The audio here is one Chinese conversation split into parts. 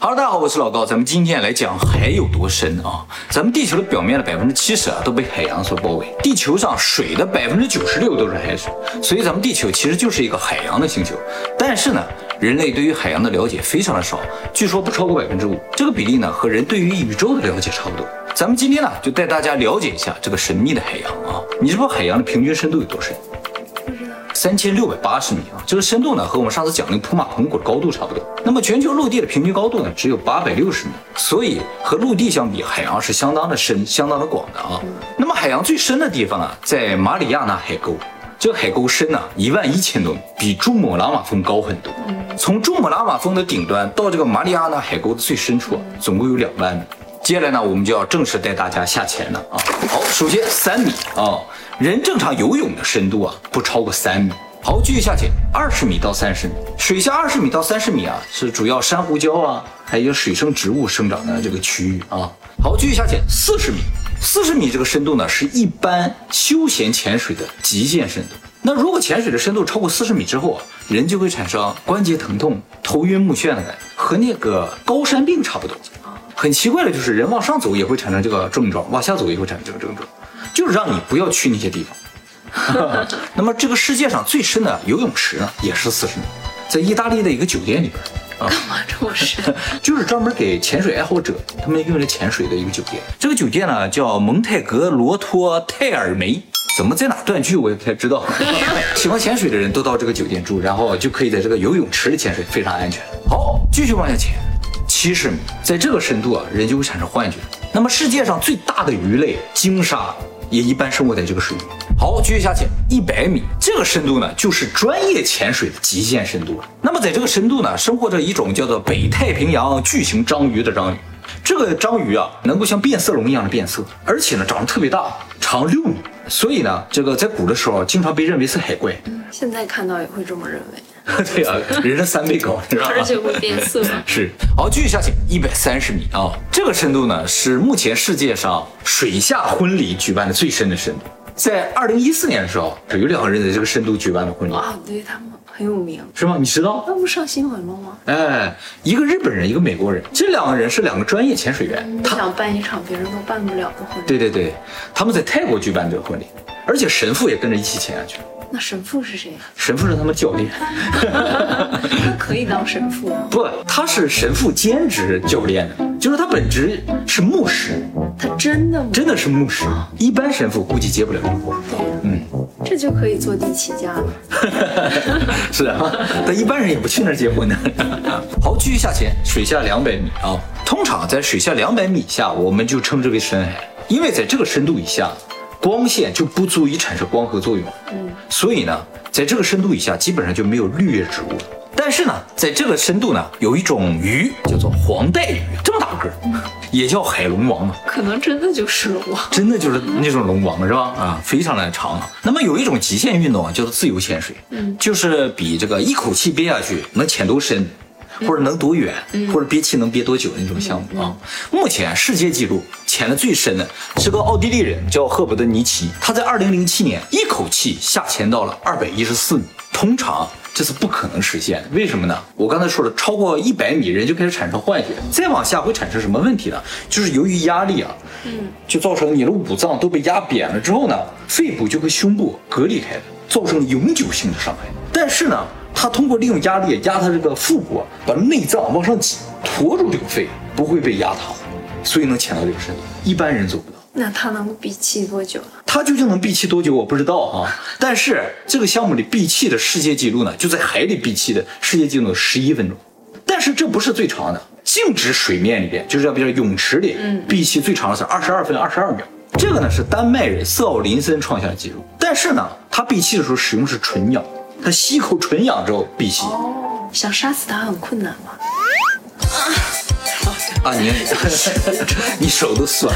Hello，大家好，我是老高，咱们今天来讲海有多深啊？咱们地球的表面的百分之七十啊都被海洋所包围，地球上水的百分之九十六都是海水，所以咱们地球其实就是一个海洋的星球。但是呢，人类对于海洋的了解非常的少，据说不超过百分之五，这个比例呢和人对于宇宙的了解差不多。咱们今天呢就带大家了解一下这个神秘的海洋啊，你知不知道海洋的平均深度有多深？三千六百八十米啊，这个深度呢和我们上次讲那个普马蓬谷的高度差不多。那么全球陆地的平均高度呢只有八百六十米，所以和陆地相比，海洋是相当的深、相当的广的啊。那么海洋最深的地方呢，在马里亚纳海沟，这个海沟深呢一万一千多米，比珠穆朗玛峰高很多。从珠穆朗玛峰的顶端到这个马里亚纳海沟的最深处，总共有两万米。接下来呢，我们就要正式带大家下潜了啊。好，首先三米啊。人正常游泳的深度啊，不超过三米。好，继续下潜，二十米到三十米。水下二十米到三十米啊，是主要珊瑚礁啊，还有水生植物生长的这个区域啊。好，继续下潜，四十米。四十米这个深度呢，是一般休闲潜水的极限深度。那如果潜水的深度超过四十米之后啊，人就会产生关节疼痛、头晕目眩的感觉，和那个高山病差不多。很奇怪的就是，人往上走也会产生这个症状，往下走也会产生这个症状。就是让你不要去那些地方。那么这个世界上最深的游泳池呢，也是四十米，在意大利的一个酒店里边。干嘛这么深？就是专门给潜水爱好者他们用来潜水的一个酒店。这个酒店呢叫蒙泰格罗托泰尔梅。怎么在哪断句我也不太知道。喜欢潜水的人都到这个酒店住，然后就可以在这个游泳池里潜水，非常安全。好，继续往下潜，七十米，在这个深度啊，人就会产生幻觉。那么世界上最大的鱼类鲸鲨。也一般生活在这个水域。好，继续下潜，一百米，这个深度呢，就是专业潜水的极限深度了。那么在这个深度呢，生活着一种叫做北太平洋巨型章鱼的章鱼。这个章鱼啊，能够像变色龙一样的变色，而且呢，长得特别大，长六米。所以呢，这个在古的时候经常被认为是海怪。现在看到也会这么认为。对啊，人的三倍高，是吧？而且会变色。是。好，继续下潜，一百三十米啊，这个深度呢是目前世界上水下婚礼举办的最深的深度。在二零一四年的时候，有两个人在这个深度举办了婚礼。啊，对他们很有名，是吗？你知道？那不上新闻了吗？哎，一个日本人，一个美国人，这两个人是两个专业潜水员。他想办一场别人都办不了的婚礼。对对对，他们在泰国举办这个婚礼，而且神父也跟着一起潜下去了。那神父是谁？神父是他们教练。他 可以当神父吗？不，他是神父兼职教练的，就是他本职是牧师。他真的真的是牧师，一般神父估计结不了婚。嗯，这就可以坐地起价了。是啊，但一般人也不去那儿结婚的。好，继续下潜，水下两百米啊。通常在水下两百米以下，我们就称之为深海，因为在这个深度以下。光线就不足以产生光合作用，嗯，所以呢，在这个深度以下，基本上就没有绿叶植物了。但是呢，在这个深度呢，有一种鱼叫做黄带鱼，这么大个儿，也叫海龙王嘛。可能真的就是龙王，真的就是那种龙王是吧？啊，非常的长。那么有一种极限运动啊，叫做自由潜水，嗯，就是比这个一口气憋下去能潜多深。或者能多远，或者憋气能憋多久的那种项目啊？目前世界纪录潜的最深的是个奥地利人，叫赫伯德尼奇，他在二零零七年一口气下潜到了二百一十四米。通常这是不可能实现的，为什么呢？我刚才说了，超过一百米人就开始产生幻觉，再往下会产生什么问题呢？就是由于压力啊，嗯，就造成你的五脏都被压扁了之后呢，肺部就和胸部隔离开了，造成永久性的伤害。但是呢？他通过利用压力压他这个腹部，把内脏往上挤，驮住这个肺，不会被压塌，所以能潜到这个深度，一般人做不到。那他能闭气多久呢？他究竟能闭气多久，我不知道啊。但是这个项目里闭气的世界纪录呢，就在海里闭气的世界纪录十一分钟。但是这不是最长的，静止水面里边，就是要比如泳池里，闭气最长的是二十二分二十二秒。这个呢是丹麦人瑟奥林森创下的记录。但是呢，他闭气的时候使用是纯氧。他吸口纯氧之后闭气，想杀死他很困难吗？啊，你 你手都酸。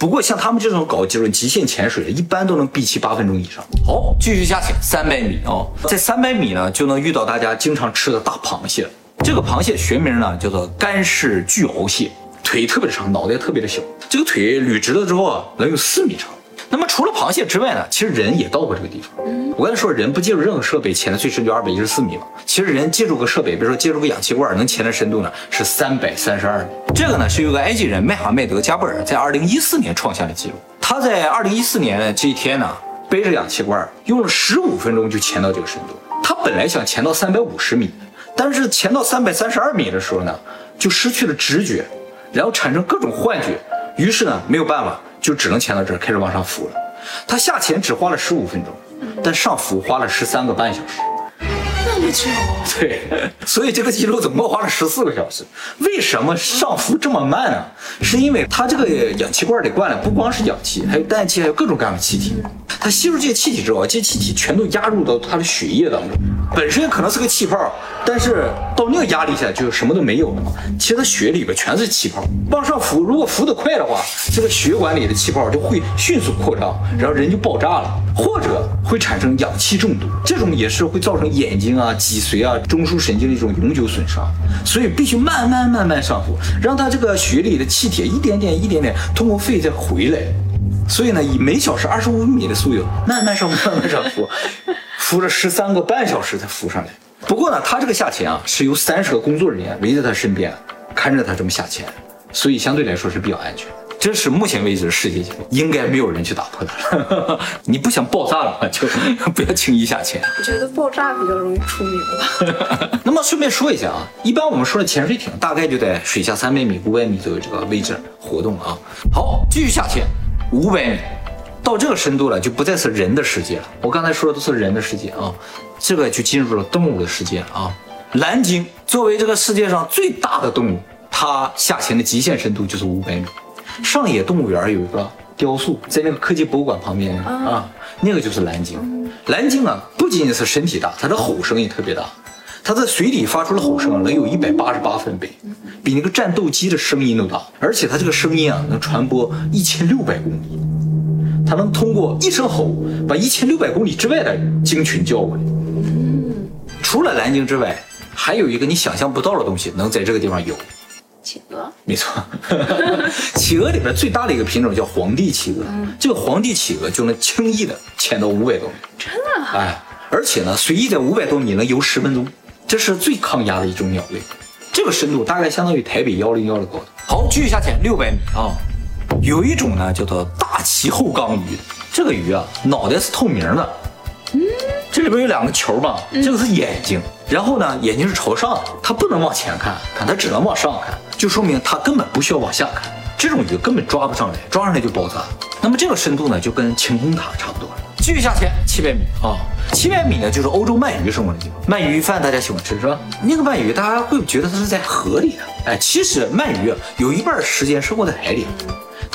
不过像他们这种搞这种极限潜水的，一般都能闭气八分钟以上。好，继续下潜三百米哦，在三百米呢就能遇到大家经常吃的大螃蟹。这个螃蟹学名呢叫做干式巨螯蟹，腿特别的长，脑袋特别的小。这个腿捋直了之后啊，能有四米长。那么除了螃蟹之外呢，其实人也到过这个地方。我刚才说人不借助任何设备潜的最深就二百一十四米嘛，其实人借助个设备，比如说借助个氧气罐，能潜的深度呢是三百三十二米。这个呢是有个埃及人麦哈迈德加布尔在二零一四年创下的记录。他在二零一四年这一天呢，背着氧气罐，用了十五分钟就潜到这个深度。他本来想潜到三百五十米，但是潜到三百三十二米的时候呢，就失去了直觉，然后产生各种幻觉，于是呢没有办法。就只能潜到这儿，开始往上浮了。他下潜只花了十五分钟，但上浮花了十三个半小时。那么久？对，所以这个记录总共花了十四个小时。为什么上浮这么慢呢？是因为它这个氧气罐里灌的不光是氧气，还有氮气，还有各种各样的气体。它吸入这些气体之后，这些气体全都压入到它的血液当中。本身可能是个气泡，但是到那个压力下就什么都没有了嘛。其实它血里边全是气泡，往上浮，如果浮得快的话，这个血管里的气泡就会迅速扩张，然后人就爆炸了，或者会产生氧气中毒，这种也是会造成眼睛啊、脊髓啊、中枢神经的一种永久损伤。所以必须慢慢慢慢上浮，让它这个血里的气体一点点一点点通过肺再回来。所以呢，以每小时二十五米的速度慢慢上慢慢上浮。浮了十三个半小时才浮上来。不过呢，他这个下潜啊，是由三十个工作人员围在他身边，看着他这么下潜，所以相对来说是比较安全。这是目前为止的世界纪录，应该没有人去打破它。你不想爆炸了吗？就 不要轻易下潜。我觉得爆炸比较容易出名吧。那么顺便说一下啊，一般我们说的潜水艇大概就在水下三百米、五百米左右这个位置活动啊。好，继续下潜，五百米。到这个深度了，就不再是人的世界了。我刚才说的都是人的世界啊，这个就进入了动物的世界了啊。蓝鲸作为这个世界上最大的动物，它下潜的极限深度就是五百米。上野动物园有一个雕塑，在那个科技博物馆旁边啊，那个就是蓝鲸。蓝鲸啊，不仅仅是身体大，它的吼声也特别大。它在水底发出的吼声能有一百八十八分贝，比那个战斗机的声音都大。而且它这个声音啊，能传播一千六百公里。它能通过一声吼，把一千六百公里之外的鲸群叫过来。除了蓝鲸之外，还有一个你想象不到的东西能在这个地方有。企鹅。没错，企鹅里边最大的一个品种叫皇帝企鹅。这个皇帝企鹅就能轻易的潜到五百多米。真的？哎，而且呢，随意在五百多米能游十分钟，这是最抗压的一种鸟类。这个深度大概相当于台北幺零幺的高度。好，继续下潜六百米啊。有一种呢，叫做大鳍后缸鱼。这个鱼啊，脑袋是透明的，嗯，这里边有两个球吧，这个是眼睛，然后呢，眼睛是朝上的，它不能往前看，看它只能往上看，就说明它根本不需要往下看。这种鱼根本抓不上来，抓上来就爆炸。那么这个深度呢，就跟晴空塔差不多了。继续下潜七百米啊，七百米呢，就是欧洲鳗鱼生活的地方。鳗鱼饭大家喜欢吃是吧？那个鳗鱼大家会觉得它是在河里的，哎，其实鳗鱼有一半时间生活在海里。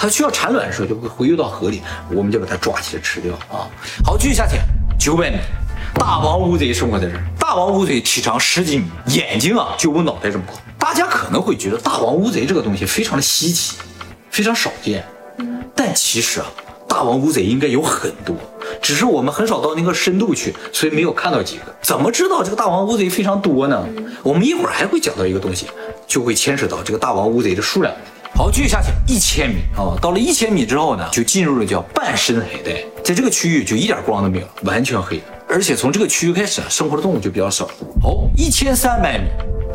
它需要产卵的时候就会回游到河里，我们就把它抓起来吃掉啊。好，继续下潜九百米，大王乌贼生活在这儿。大王乌贼体长十几米，眼睛啊就我脑袋这么高。大家可能会觉得大王乌贼这个东西非常的稀奇，非常少见。但其实啊，大王乌贼应该有很多，只是我们很少到那个深度去，所以没有看到几个。怎么知道这个大王乌贼非常多呢？我们一会儿还会讲到一个东西，就会牵扯到这个大王乌贼的数量。好，继续下去一千米啊！到了一千米之后呢，就进入了叫半深海带，在这个区域就一点光都没有，完全黑。而且从这个区域开始啊，生活的动物就比较少。好，一千三百米，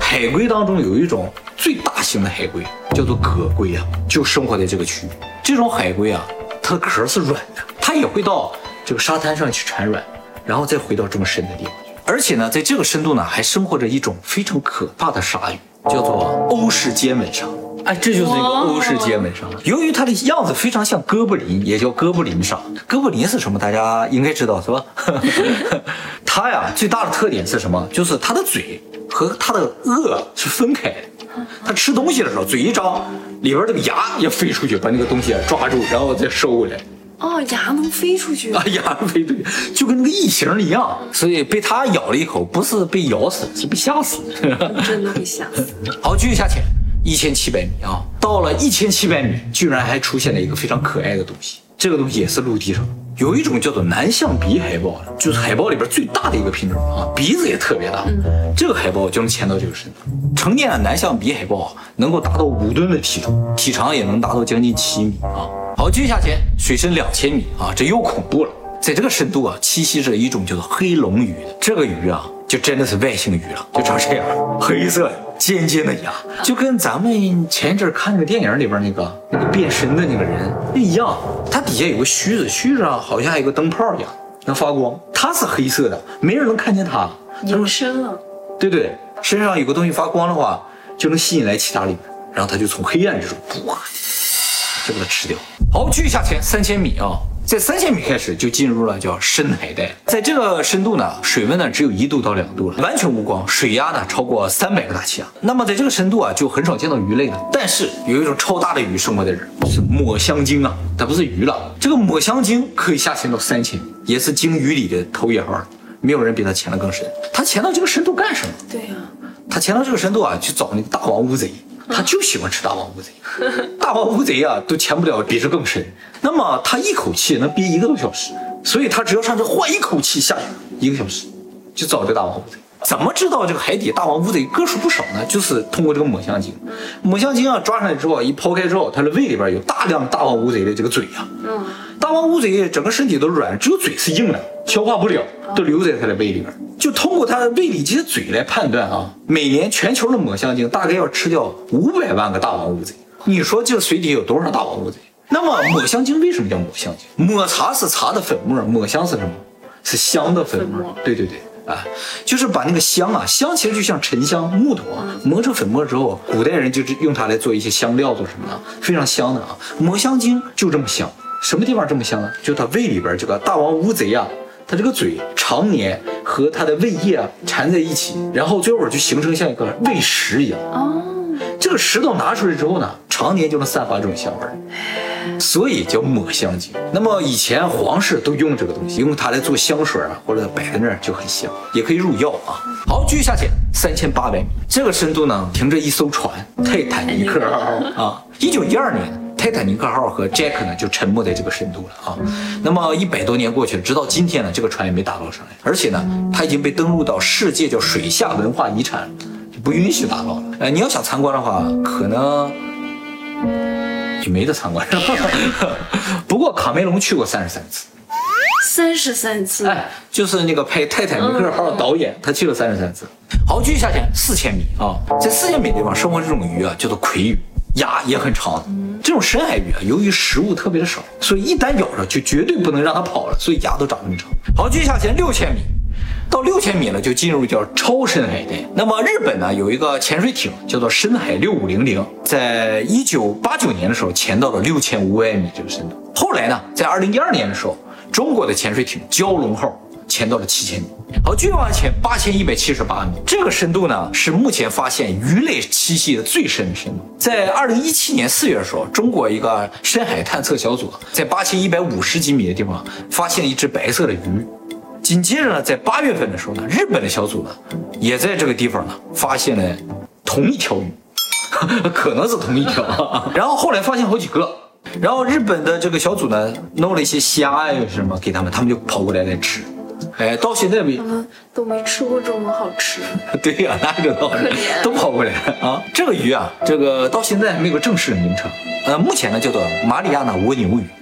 海龟当中有一种最大型的海龟，叫做葛龟啊，就生活在这个区域。这种海龟啊，它的壳是软的，它也会到这个沙滩上去产卵，然后再回到这么深的地方。而且呢，在这个深度呢，还生活着一种非常可怕的鲨鱼，叫做欧式尖吻鲨。哎，这就是一个欧式尖吻鲨。由于它的样子非常像哥布林，也叫哥布林鲨。哥布林是什么？大家应该知道是吧？它呀，最大的特点是什么？就是它的嘴和它的颚是分开的。它吃东西的时候，嘴一张，里边这个牙也飞出去，把那个东西抓住，然后再收回来。哦，牙能飞出去啊！牙飞出去，就跟那个异形一样。所以被它咬了一口，不是被咬死，是被吓死。真的被吓死。好，继续下潜。一千七百米啊，到了一千七百米，居然还出现了一个非常可爱的东西。这个东西也是陆地上有一种叫做南象鼻海豹，就是海豹里边最大的一个品种啊，鼻子也特别大。这个海豹就能潜到这个深度。成年的南象鼻海豹能够达到五吨的体重，体长也能达到将近七米啊。好，继续下潜，水深两千米啊，这又恐怖了。在这个深度啊，栖息着一种叫做黑龙鱼的这个鱼啊，就真的是外星鱼了，就长这样，黑色的尖尖的牙，就跟咱们前一阵看那个电影里边那个那个变身的那个人一样。它底下有个须子，须子上好像还有个灯泡一样，能发光。它是黑色的，没人能看见它。隐身了。对对，身上有个东西发光的话，就能吸引来其他里面，然后它就从黑暗之中，哇，就把它吃掉。好，继续下潜三千米啊。在三千米开始就进入了叫深海带，在这个深度呢，水温呢只有一度到两度了，完全无光，水压呢超过三百个大气压。那么在这个深度啊，就很少见到鱼类了。但是有一种超大的鱼生活在这儿，是抹香鲸啊，它不是鱼了。这个抹香鲸可以下潜到三千米，也是鲸鱼里的头一号，没有人比它潜得更深。它潜到这个深度干什么？对呀，它潜到这个深度啊，去找那个大王乌贼。他就喜欢吃大王乌贼，大王乌贼啊都潜不了比这更深。那么他一口气能憋一个多小时，所以他只要上去换一口气下去，一个小时就找这大王乌贼。怎么知道这个海底大王乌贼个数不少呢？就是通过这个抹香鲸，抹香鲸啊抓上来之后一抛开之后，它的胃里边有大量大王乌贼的这个嘴呀。嗯，大王乌贼整个身体都软，只有嘴是硬的，消化不了，都留在它的胃里边。就通过它胃里这些嘴来判断啊，每年全球的抹香鲸大概要吃掉五百万个大王乌贼。你说这水底有多少大王乌贼？那么抹香鲸为什么叫抹香鲸？抹茶是茶的粉末，抹香是什么？是香的粉末。对对对。啊，就是把那个香啊，香其实就像沉香木头啊，磨成粉末之后，古代人就是用它来做一些香料，做什么的？非常香的啊。抹香鲸就这么香，什么地方这么香呢？就它胃里边这个大王乌贼啊，它这个嘴常年和它的胃液啊缠在一起，然后最后就形成像一个胃石一样。哦，这个石头拿出来之后呢，常年就能散发这种香味儿。所以叫抹香鲸。那么以前皇室都用这个东西，用它来做香水啊，或者摆在那儿就很香，也可以入药啊。好，继续下潜三千八百米，这个深度呢，停着一艘船泰坦尼克号啊。一九一二年，泰坦尼克号和 Jack 呢就沉没在这个深度了啊。那么一百多年过去了，直到今天呢，这个船也没打捞上来，而且呢，它已经被登录到世界叫水下文化遗产，就不允许打捞了。呃，你要想参观的话，可能。就没得参观了。不过卡梅隆去过三十三次，三十三次。哎，就是那个拍《泰坦尼克号》导演，他去了三十三次。好，继续下潜四千米啊，在四千米地方生活这种鱼啊，叫做魁鱼，牙也很长。这种深海鱼啊，由于食物特别的少，所以一旦咬着就绝对不能让它跑了，所以牙都长这么长。好，继续下潜六千米。到六千米了，就进入叫超深海带。那么日本呢，有一个潜水艇叫做深海六五零零，在一九八九年的时候潜到了六千五百米这个深度。后来呢，在二零一二年的时候，中国的潜水艇蛟龙号潜到了七千米。好，继续往前八千一百七十八米，这个深度呢是目前发现鱼类栖息的最深的深度。在二零一七年四月的时候，中国一个深海探测小组在八千一百五十几米的地方发现了一只白色的鱼。紧接着呢，在八月份的时候呢，日本的小组呢，也在这个地方呢发现了同一条鱼，可能是同一条。然后后来发现好几个，然后日本的这个小组呢弄了一些虾呀什么给他们，他们就跑过来来吃。哎，到现在没都没吃过这么好吃。对呀，那个道理？都跑过来啊！这个鱼啊，这个到现在还没有个正式的名称。呃，目前呢叫做马里亚纳蜗牛鱼啊。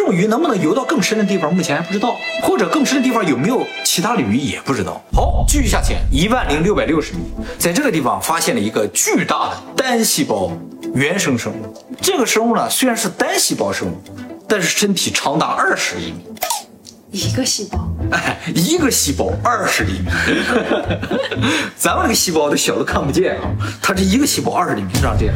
这种鱼能不能游到更深的地方，目前还不知道。或者更深的地方有没有其他的鱼，也不知道。好，继续下潜一万零六百六十米，在这个地方发现了一个巨大的单细胞原生生物。这个生物呢，虽然是单细胞生物，但是身体长达二十厘米。一个细胞？哎，一个细胞二十厘米。咱们这个细胞都小的看不见啊，它这一个细胞二十厘米，就长这样。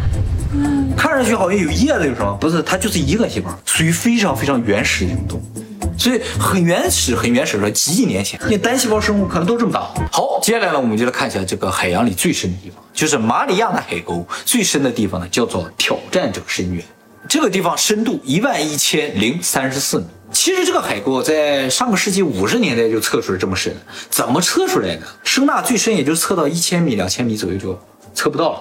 看上去好像有叶子，有什么？不是，它就是一个细胞，属于非常非常原始的一种动物，所以很原始，很原始的，几亿年前，那单细胞生物可能都这么大。好，接下来呢，我们就来看一下这个海洋里最深的地方，就是马里亚纳海沟最深的地方呢，叫做挑战者深渊。这个地方深度一万一千零三十四米。其实这个海沟在上个世纪五十年代就测出来这么深，怎么测出来的？声呐最深也就测到一千米、两千米左右就测不到了。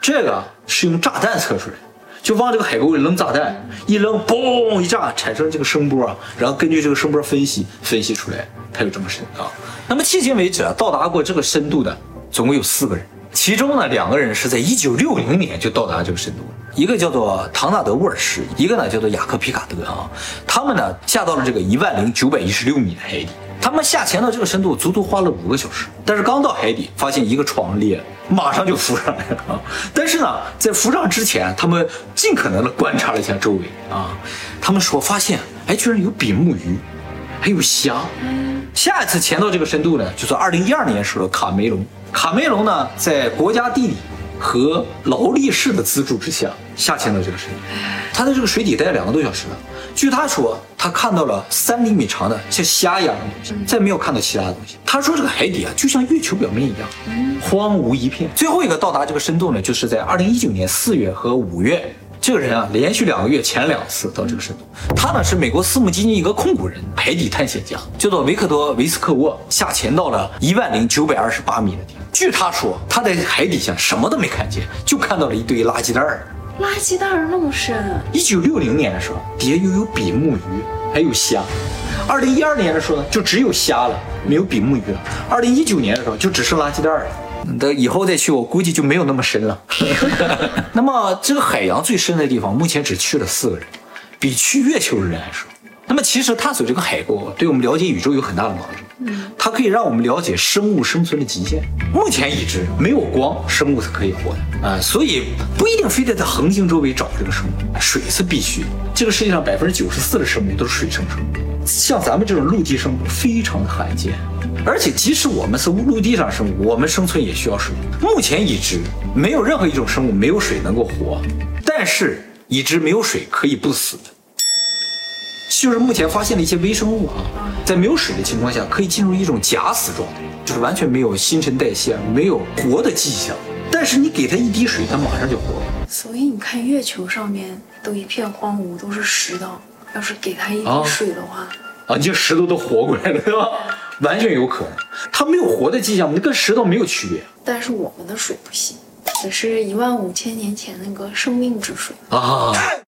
这个是用炸弹测出来，就往这个海沟里扔炸弹，一扔，嘣一炸，产生这个声波，然后根据这个声波分析，分析出来它有这么深啊。那么迄今为止啊，到达过这个深度的总共有四个人，其中呢，两个人是在一九六零年就到达这个深度，一个叫做唐纳德·沃尔什，一个呢叫做雅克·皮卡德啊。他们呢下到了这个一万零九百一十六米的海底，他们下潜到这个深度足足花了五个小时，但是刚到海底，发现一个床裂，马上就浮上来了。但是呢，在浮上之前，他们尽可能的观察了一下周围啊，他们说发现，哎，居然有比目鱼，还有虾。下一次潜到这个深度呢，就是二零一二年时候卡梅隆。卡梅隆呢，在国家地理和劳力士的资助之下下潜到这个深度，他在这个水底待了两个多小时了。据他说，他看到了三厘米长的像虾一样的东西，再没有看到其他的东西。他说这个海底啊，就像月球表面一样，荒芜一片。最后一个到达这个深度呢，就是在二零一九年四月和五月。这个人啊，连续两个月潜两次到这个深度。他呢是美国私募基金一个控股人，海底探险家，叫做维克多·维斯克沃，下潜到了一万零九百二十八米的地方。据他说，他在海底下什么都没看见，就看到了一堆垃圾袋儿。垃圾袋儿那么深，一九六零年的时候，底下又有比目鱼，还有虾。二零一二年的时候呢，就只有虾了，没有比目鱼了。二零一九年的时候，就只剩垃圾袋儿了。等以后再去，我估计就没有那么深了。那么这个海洋最深的地方，目前只去了四个人，比去月球的人还少。那么其实探索这个海沟，对我们了解宇宙有很大的帮助。嗯，它可以让我们了解生物生存的极限。目前已知，没有光，生物是可以活的啊，所以不一定非得在恒星周围找这个生物。水是必须的，这个世界上百分之九十四的生物都是水生生物。像咱们这种陆地生物非常的罕见，而且即使我们是陆地上生物，我们生存也需要水。目前已知没有任何一种生物没有水能够活，但是已知没有水可以不死的，就是目前发现的一些微生物啊，在没有水的情况下可以进入一种假死状态，就是完全没有新陈代谢，没有活的迹象。但是你给它一滴水，它马上就活了。所以你看月球上面都一片荒芜，都是石头。要是给它一滴水的话，啊，你这石头都活过来了，对吧？完全有可能，它没有活的迹象，那跟石头没有区别。但是我们的水不行，只是一万五千年前那个生命之水啊。